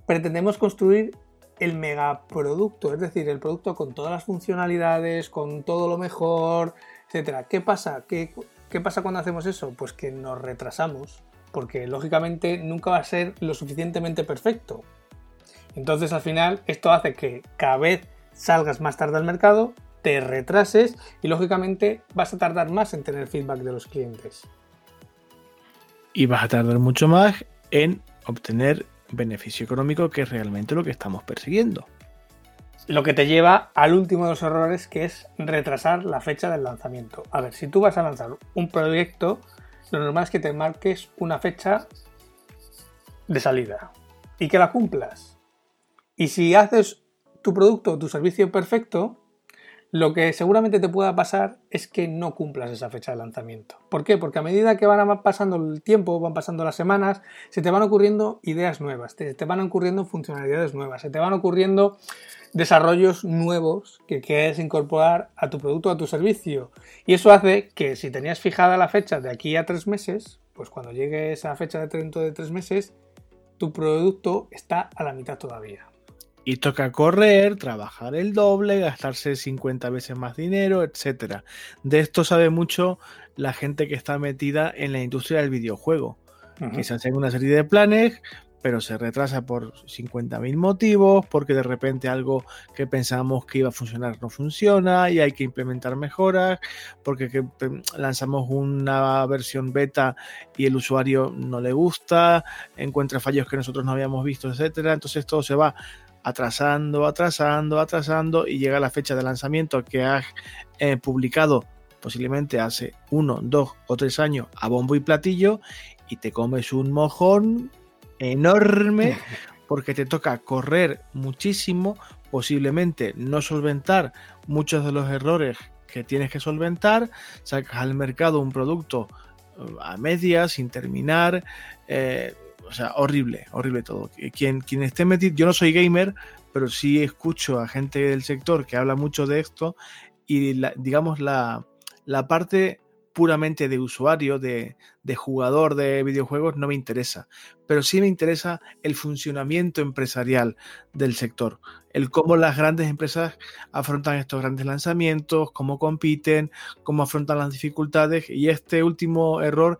pretendemos construir el megaproducto, es decir, el producto con todas las funcionalidades, con todo lo mejor, etcétera. ¿Qué pasa? ¿Qué, ¿Qué pasa cuando hacemos eso? Pues que nos retrasamos porque lógicamente nunca va a ser lo suficientemente perfecto. Entonces al final esto hace que cada vez salgas más tarde al mercado, te retrases y lógicamente vas a tardar más en tener feedback de los clientes. Y vas a tardar mucho más en obtener beneficio económico que es realmente lo que estamos persiguiendo. Lo que te lleva al último de los errores que es retrasar la fecha del lanzamiento. A ver, si tú vas a lanzar un proyecto, lo normal es que te marques una fecha de salida y que la cumplas. Y si haces tu producto o tu servicio perfecto, lo que seguramente te pueda pasar es que no cumplas esa fecha de lanzamiento. ¿Por qué? Porque a medida que van pasando el tiempo, van pasando las semanas, se te van ocurriendo ideas nuevas, te, te van ocurriendo funcionalidades nuevas, se te van ocurriendo desarrollos nuevos que quieres incorporar a tu producto o a tu servicio. Y eso hace que si tenías fijada la fecha de aquí a tres meses, pues cuando llegue esa fecha de dentro de tres meses, tu producto está a la mitad todavía. Y toca correr, trabajar el doble, gastarse 50 veces más dinero, etc. De esto sabe mucho la gente que está metida en la industria del videojuego. Que se hacen una serie de planes, pero se retrasa por 50.000 motivos, porque de repente algo que pensábamos que iba a funcionar no funciona y hay que implementar mejoras, porque lanzamos una versión beta y el usuario no le gusta, encuentra fallos que nosotros no habíamos visto, etcétera. Entonces todo se va atrasando, atrasando, atrasando y llega la fecha de lanzamiento que has eh, publicado posiblemente hace uno, dos o tres años a bombo y platillo y te comes un mojón enorme <laughs> porque te toca correr muchísimo, posiblemente no solventar muchos de los errores que tienes que solventar, sacas al mercado un producto eh, a medias, sin terminar, eh, o sea, horrible, horrible todo. Quien, quien esté metido, yo no soy gamer, pero sí escucho a gente del sector que habla mucho de esto y digamos la, la parte puramente de usuario, de, jugador de videojuegos, no me interesa. Pero sí me interesa el funcionamiento empresarial del sector. El cómo las grandes empresas afrontan estos grandes lanzamientos, cómo compiten, cómo afrontan las dificultades. Y este último error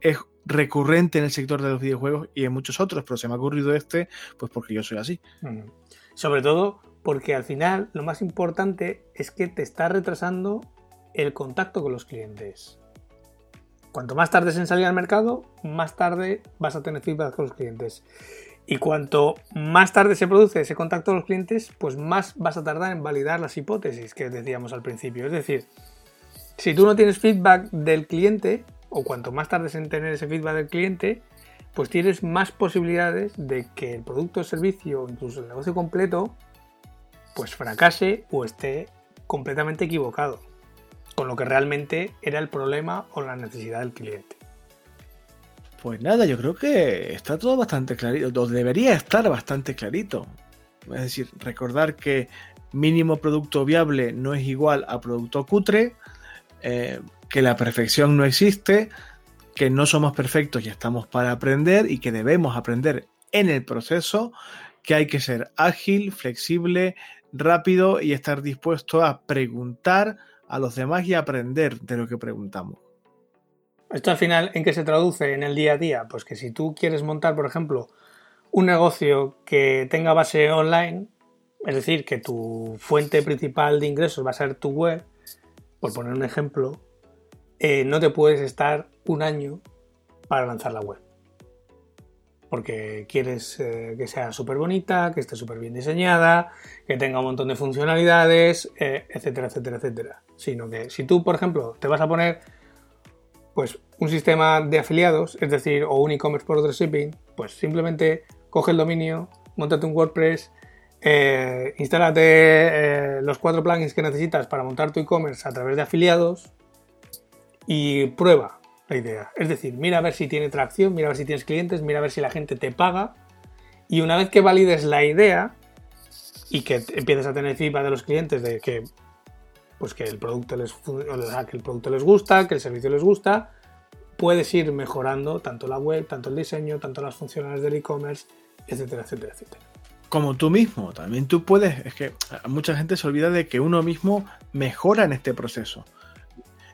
es recurrente en el sector de los videojuegos y en muchos otros, pero se me ha ocurrido este, pues porque yo soy así. Sobre todo porque al final lo más importante es que te está retrasando el contacto con los clientes. Cuanto más tardes en salir al mercado, más tarde vas a tener feedback con los clientes. Y cuanto más tarde se produce ese contacto con los clientes, pues más vas a tardar en validar las hipótesis que decíamos al principio. Es decir, si tú no tienes feedback del cliente, o cuanto más tardes en tener ese feedback del cliente, pues tienes más posibilidades de que el producto o servicio, incluso el negocio completo, pues fracase o esté completamente equivocado con lo que realmente era el problema o la necesidad del cliente. Pues nada, yo creo que está todo bastante clarito, o debería estar bastante clarito. Es decir, recordar que mínimo producto viable no es igual a producto cutre, eh, que la perfección no existe, que no somos perfectos y estamos para aprender y que debemos aprender en el proceso, que hay que ser ágil, flexible, rápido y estar dispuesto a preguntar a los demás y aprender de lo que preguntamos. Esto al final, ¿en qué se traduce en el día a día? Pues que si tú quieres montar, por ejemplo, un negocio que tenga base online, es decir, que tu fuente principal de ingresos va a ser tu web, por poner un ejemplo, eh, no te puedes estar un año para lanzar la web. Porque quieres eh, que sea súper bonita, que esté súper bien diseñada, que tenga un montón de funcionalidades, eh, etcétera, etcétera, etcétera. Sino que si tú, por ejemplo, te vas a poner pues un sistema de afiliados, es decir, o un e-commerce por dropshipping, pues simplemente coge el dominio, montate un WordPress, eh, instálate eh, los cuatro plugins que necesitas para montar tu e-commerce a través de afiliados y prueba la idea. Es decir, mira a ver si tiene tracción, mira a ver si tienes clientes, mira a ver si la gente te paga y una vez que valides la idea y que empieces a tener feedback de los clientes de que pues que el producto les que el producto les gusta, que el servicio les gusta, puedes ir mejorando tanto la web, tanto el diseño, tanto las funcionalidades del e-commerce, etcétera, etcétera, etcétera. Como tú mismo, también tú puedes, es que mucha gente se olvida de que uno mismo mejora en este proceso.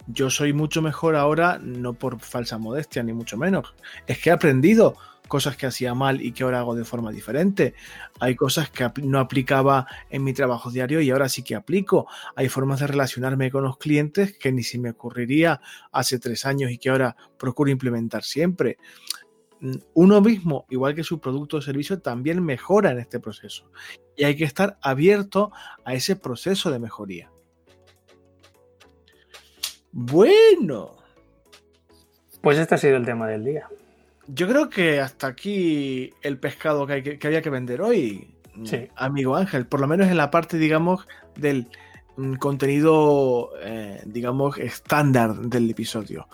Yo soy mucho mejor ahora, no por falsa modestia, ni mucho menos. Es que he aprendido cosas que hacía mal y que ahora hago de forma diferente. Hay cosas que no aplicaba en mi trabajo diario y ahora sí que aplico. Hay formas de relacionarme con los clientes que ni se me ocurriría hace tres años y que ahora procuro implementar siempre. Mm, uno mismo, igual que su producto o servicio, también mejora en este proceso. Y hay que estar abierto a ese proceso de mejoría. Bueno. Pues este ha sido el tema del día. Yo creo que hasta aquí el pescado que, había que vender hoy, amigo Ángel, por lo menos en la parte, digamos, del mm, contenido, eh, digamos, estándar del episodio.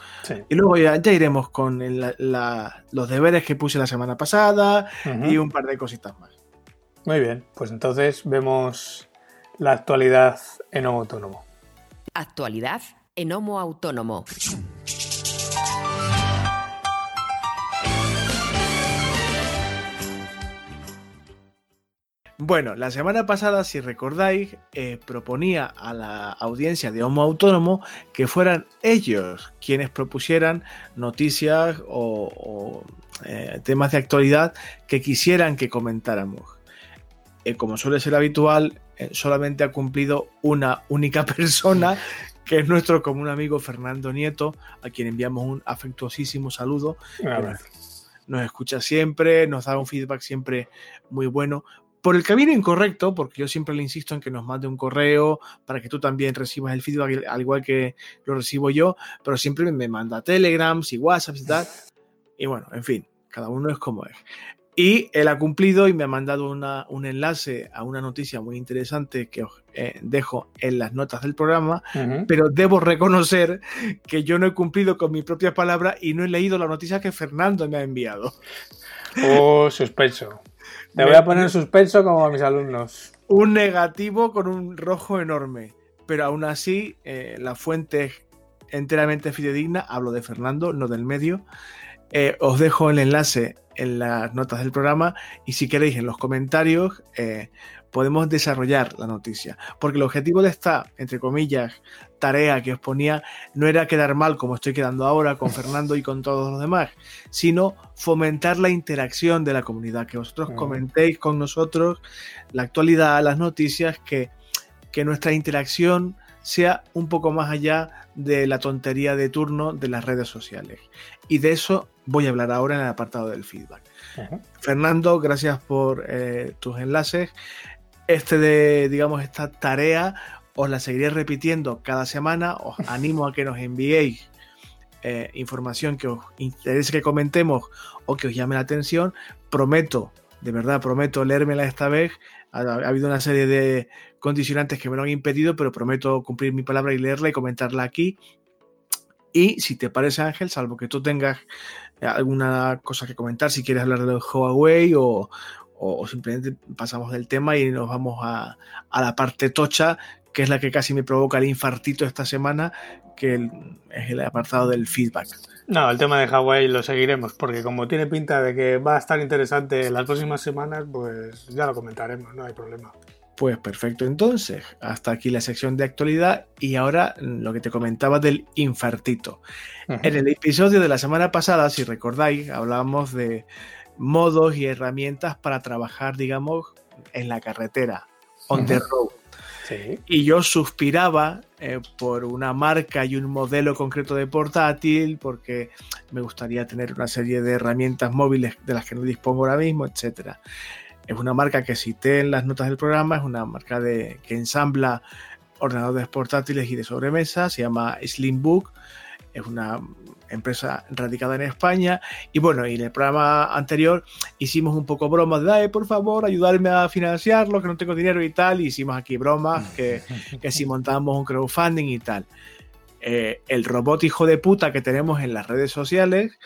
Y luego ya, iremos con los deberes que puse la semana pasada y un par de cositas más. Muy bien, pues entonces vemos la actualidad en Homo Autónomo. Actualidad en Homo Autónomo. Bueno, la semana pasada, si recordáis, eh, proponía a la audiencia de Homo Autónomo que fueran ellos quienes propusieran noticias o, eh, temas de actualidad que quisieran que comentáramos. Eh, como suele ser habitual, solamente ha cumplido una única <laughs> persona, que es nuestro común amigo Fernando Nieto, a quien enviamos un afectuosísimo saludo. Nos escucha siempre, nos da un feedback siempre muy bueno por el camino incorrecto, porque yo siempre le insisto en que nos mande un correo para que tú también recibas el feedback al igual que lo recibo yo, pero siempre me manda Telegrams y WhatsApp y tal. Y bueno, en fin, cada uno es como es. Y él ha cumplido y me ha mandado un enlace a una noticia muy interesante que os eh, dejo en las notas del programa, pero debo reconocer que yo no he cumplido con mi propia palabra y no he leído la noticia que Fernando me ha enviado. Oh, sospecho. Te voy a poner suspenso como a mis alumnos. Un negativo con un rojo enorme. Pero aún así, eh, la fuente es enteramente fidedigna. Hablo de Fernando, no del medio. Eh, os dejo el enlace en las notas del programa y si queréis en los comentarios eh, podemos desarrollar la noticia. Porque el objetivo de esta, entre comillas, tarea que os ponía no era quedar mal como estoy quedando ahora con Fernando y con todos los demás, sino fomentar la interacción de la comunidad, que vosotros mm. comentéis con nosotros la actualidad, las noticias, que, que nuestra interacción sea un poco más allá de la tontería de turno de las redes sociales. Y de eso voy a hablar ahora en el apartado del feedback. Fernando, gracias por eh, tus enlaces. Este de, digamos, esta tarea os la seguiré repitiendo cada semana. Os <laughs> animo a que nos enviéis eh, información que os interese que comentemos o que os llame la atención. Prometo, de verdad, prometo leérmela esta vez. Ha, ha, habido una serie de condicionantes que me lo han impedido, pero prometo cumplir mi palabra y leerla y comentarla aquí. Y si te parece, Ángel, salvo que tú tengas alguna cosa que comentar, si quieres hablar de Huawei o, o, simplemente pasamos del tema y nos vamos a, a, la parte tocha, que es la que casi me provoca el infartito esta semana, que es el apartado del feedback. No, el tema de Huawei lo seguiremos, porque como tiene pinta de que va a estar interesante las próximas semanas, pues ya lo comentaremos, no hay problema. Pues perfecto, entonces, hasta aquí la sección de actualidad y ahora lo que te comentaba del infartito. Uh -huh. En el episodio de la semana pasada, si recordáis, hablábamos de modos y herramientas para trabajar, digamos, en la carretera, on uh -huh. the road. Y yo suspiraba eh, por una marca y un modelo concreto de portátil, porque me gustaría tener una serie de herramientas móviles de las que no dispongo ahora mismo, etcétera. Es una marca que cité en las notas del programa, es una marca de, que ensambla ordenadores portátiles y de sobremesa, se llama Slimbook, es una empresa radicada en España y bueno, y en el programa anterior hicimos un poco bromas de, Ay, por favor, ayudarme a financiarlo, que no tengo dinero y tal, y hicimos aquí bromas, <laughs> que, que si montamos un crowdfunding y tal. Eh, el robot hijo de puta que tenemos en las redes sociales,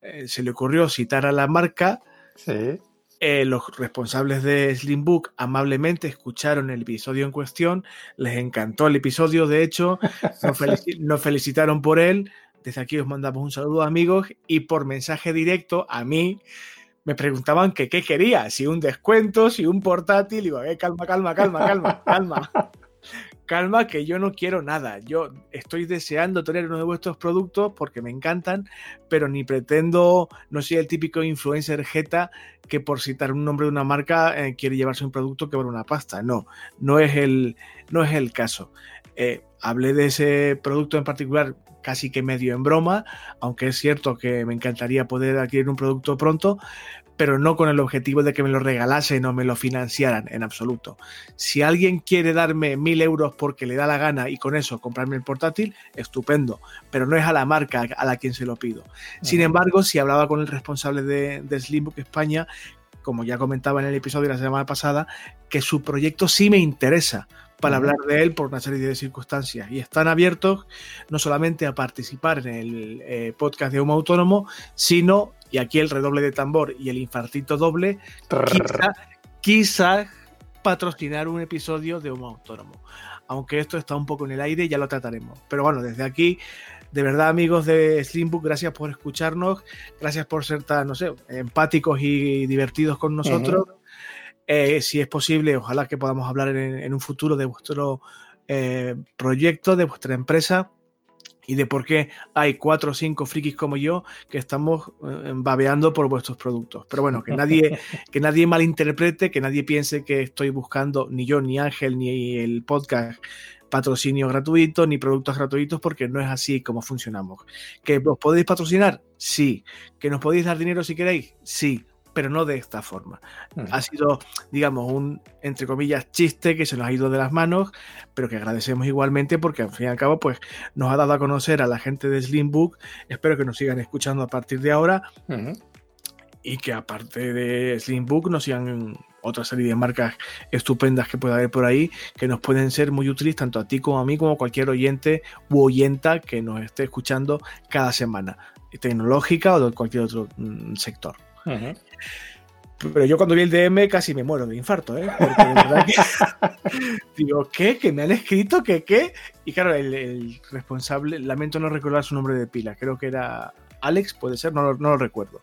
eh, se le ocurrió citar a la marca, sí. Eh, los responsables de Slimbook amablemente escucharon el episodio en cuestión, les encantó el episodio, de hecho, <laughs> nos, felici nos, felicitaron por él. Desde aquí os mandamos un saludo, amigos, y por mensaje directo a mí me preguntaban que qué quería, si un descuento, si un portátil, y digo, eh, calma, calma, calma, calma, <laughs> calma. calma que yo no quiero nada. Yo estoy deseando tener uno de vuestros productos porque me encantan, pero ni pretendo, no soy el típico influencer jeta que por citar un nombre de una marca eh, quiere llevarse un producto que vale una pasta. No, no es el, no es el caso. Eh, hablé de ese producto en particular casi que medio en broma, aunque es cierto que me encantaría poder adquirir un producto pronto, pero no con el objetivo de que me lo regalasen o me lo financiaran en absoluto. Si alguien quiere darme mil euros porque le da la gana y con eso comprarme el portátil, estupendo, pero no es a la marca a la quien se lo pido. Sin embargo, si hablaba con el responsable de, de Slimbook España, como ya comentaba en el episodio de la semana pasada, que su proyecto sí me interesa para hablar de él por una serie de circunstancias y están abiertos no solamente a participar en el eh, podcast de Homo Autónomo, sino, y aquí el redoble de tambor y el infartito doble, quizá, quizá patrocinar un episodio de Homo Autónomo. Aunque esto está un poco en el aire, ya lo trataremos. Pero bueno, desde aquí de verdad, amigos de Slimbook, gracias por escucharnos, gracias por ser tan, no sé, empáticos y divertidos con nosotros. Uh -huh. Eh, si es posible, ojalá que podamos hablar en, en un futuro de vuestro eh, proyecto, de vuestra empresa y de por qué hay cuatro o cinco frikis como yo que estamos eh, babeando por vuestros productos. Pero bueno, que nadie, <laughs> que nadie malinterprete, que nadie piense que estoy buscando, ni yo, ni Ángel, ni el podcast, patrocinio gratuito ni productos gratuitos porque no es así como funcionamos. ¿Que os podéis patrocinar? Sí. ¿Que nos podéis dar dinero si queréis? Sí. Pero no de esta forma. Uh -huh. Ha sido, digamos, un, entre comillas, chiste que se nos ha ido de las manos, pero que agradecemos igualmente porque, al fin y al cabo, pues nos ha dado a conocer a la gente de Slimbook. Espero que nos sigan escuchando a partir de ahora. Uh -huh. Y que aparte de Slimbook nos sigan otra serie de marcas estupendas que puede haber por ahí que nos pueden ser muy útiles tanto a ti como a mí como a cualquier oyente u oyenta que nos esté escuchando cada semana, tecnológica o de cualquier otro mm, sector. Pero yo cuando vi el DM casi me muero de infarto, ¿eh? Porque que <laughs> digo, ¿qué? ¿Que me han escrito? ¿Que qué? Y claro, el, responsable, lamento no recordar su nombre de pila, creo que era Alex, puede ser, no lo recuerdo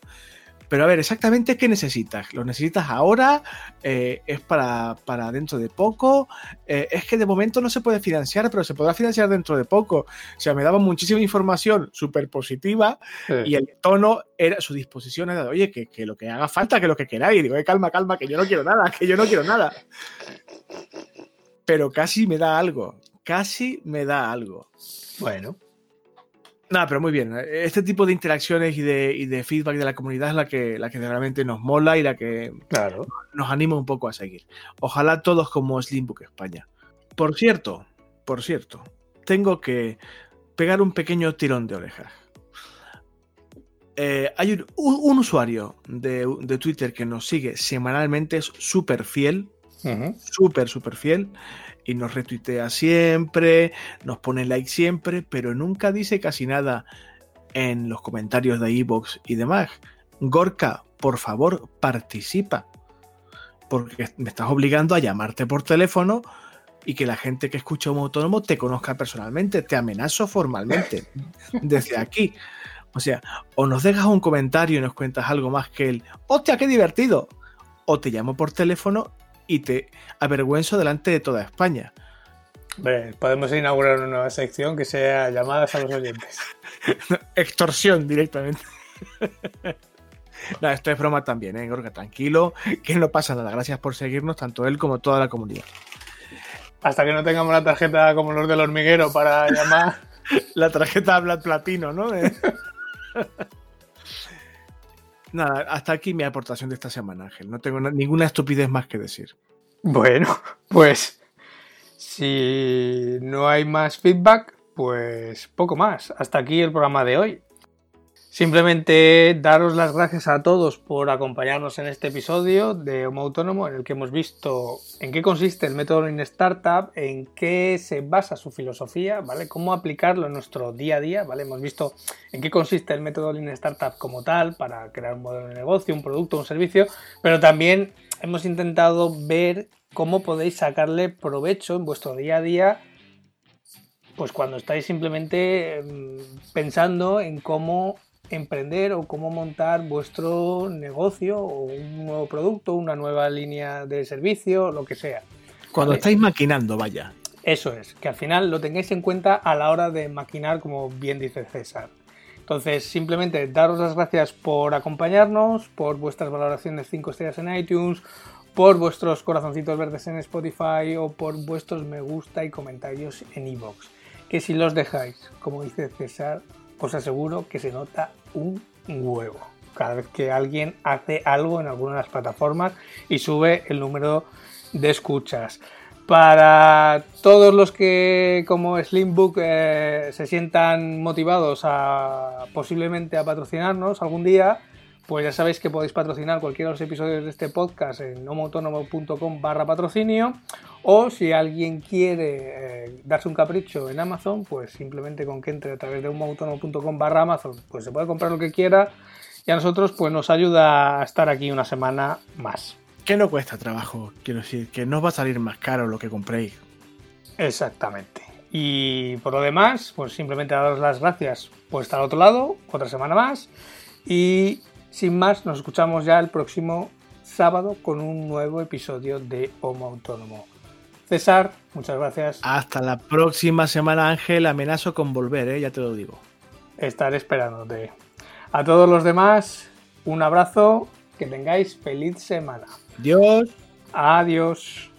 pero a ver, exactamente qué necesitas. ¿Lo necesitas ahora? Eh, ¿Es para, para, dentro de poco? Eh, es que de momento no se puede financiar, pero se podrá financiar dentro de poco. O sea, me daba muchísima información súper positiva sí. y el tono era, su disposición era, oye, que, que, lo que haga falta, que lo que queráis. Y digo, eh, calma, calma, que yo no quiero nada, que yo no quiero nada. Pero casi me da algo, casi me da algo. Bueno, Nada, pero muy bien. Este tipo de interacciones y de, y de, feedback de la comunidad es la que, la que realmente nos mola y la que claro. nos anima un poco a seguir. Ojalá todos como Slimbook España. Por cierto, por cierto, tengo que pegar un pequeño tirón de orejas. Eh, hay un, un usuario de, de, Twitter que nos sigue semanalmente, es súper fiel, uh -huh. súper, súper fiel, y nos retuitea siempre, nos pone like siempre, pero nunca dice casi nada en los comentarios de iVoox y demás. Gorka, por favor, participa, porque me estás obligando a llamarte por teléfono y que la gente que escucha un autónomo te conozca personalmente, te amenazo formalmente <laughs> desde aquí. O sea, o nos dejas un comentario y nos cuentas algo más que el ¡Hostia, qué divertido! O te llamo por teléfono y te avergüenzo delante de toda España. Podemos inaugurar una nueva sección que sea llamadas a los oyentes. <laughs> Extorsión directamente. <laughs> no, esto es broma también, ¿eh? Gorka, tranquilo, que no pasa nada. Gracias por seguirnos, tanto él como toda la comunidad. Hasta que no tengamos la tarjeta como los del hormiguero para llamar. <laughs> la tarjeta Black Platino, ¿no? Nada, hasta aquí mi aportación de esta semana, Ángel. No tengo ninguna estupidez más que decir. Bueno, <laughs> pues si no hay más feedback, pues poco más. Hasta aquí el programa de hoy. Simplemente daros las gracias a todos por acompañarnos en este episodio de Homo Autónomo en el que hemos visto en qué consiste el método Lean Startup, en qué se basa su filosofía, ¿vale? Cómo aplicarlo en nuestro día a día, ¿vale? Hemos visto en qué consiste el método Lean Startup como tal para crear un modelo de negocio, un producto, un servicio, pero también hemos intentado ver cómo podéis sacarle provecho en vuestro día a día pues cuando estáis simplemente pensando en cómo emprender o cómo montar vuestro negocio o un nuevo producto, una nueva línea de servicio, lo que sea. Cuando ¿vale? estáis maquinando, vaya. Eso es, que al final lo tengáis en cuenta a la hora de maquinar, como bien dice César. Entonces, simplemente daros las gracias por acompañarnos, por vuestras valoraciones 5 estrellas en iTunes, por vuestros corazoncitos verdes en Spotify o por vuestros me gusta y comentarios en iVoox. Que si los dejáis, como dice César, os aseguro que se nota un huevo cada vez que alguien hace algo en alguna de las plataformas y sube el número de escuchas. Para todos los que como Slimbook eh, se sientan motivados a posiblemente a patrocinarnos algún día, pues ya sabéis que podéis patrocinar cualquiera de los episodios de este podcast en homoautónomo.com barra patrocinio o si alguien quiere eh, darse un capricho en Amazon, pues simplemente con que entre a través de homoautónomo.com barra Amazon, pues se puede comprar lo que quiera y a nosotros pues nos ayuda a estar aquí una semana más. Que no cuesta trabajo, quiero decir, que no va a salir más caro lo que compréis. Exactamente. Y por lo demás, pues simplemente daros las gracias por estar al otro lado, otra semana más. Y sin más, nos escuchamos ya el próximo sábado con un nuevo episodio de Homo Autónomo. César, muchas gracias. Hasta la próxima semana, Ángel. Amenazo con volver, ¿eh? ya te lo digo. Estaré esperándote. A todos los demás, un abrazo. Que tengáis feliz semana. Dios. Adiós.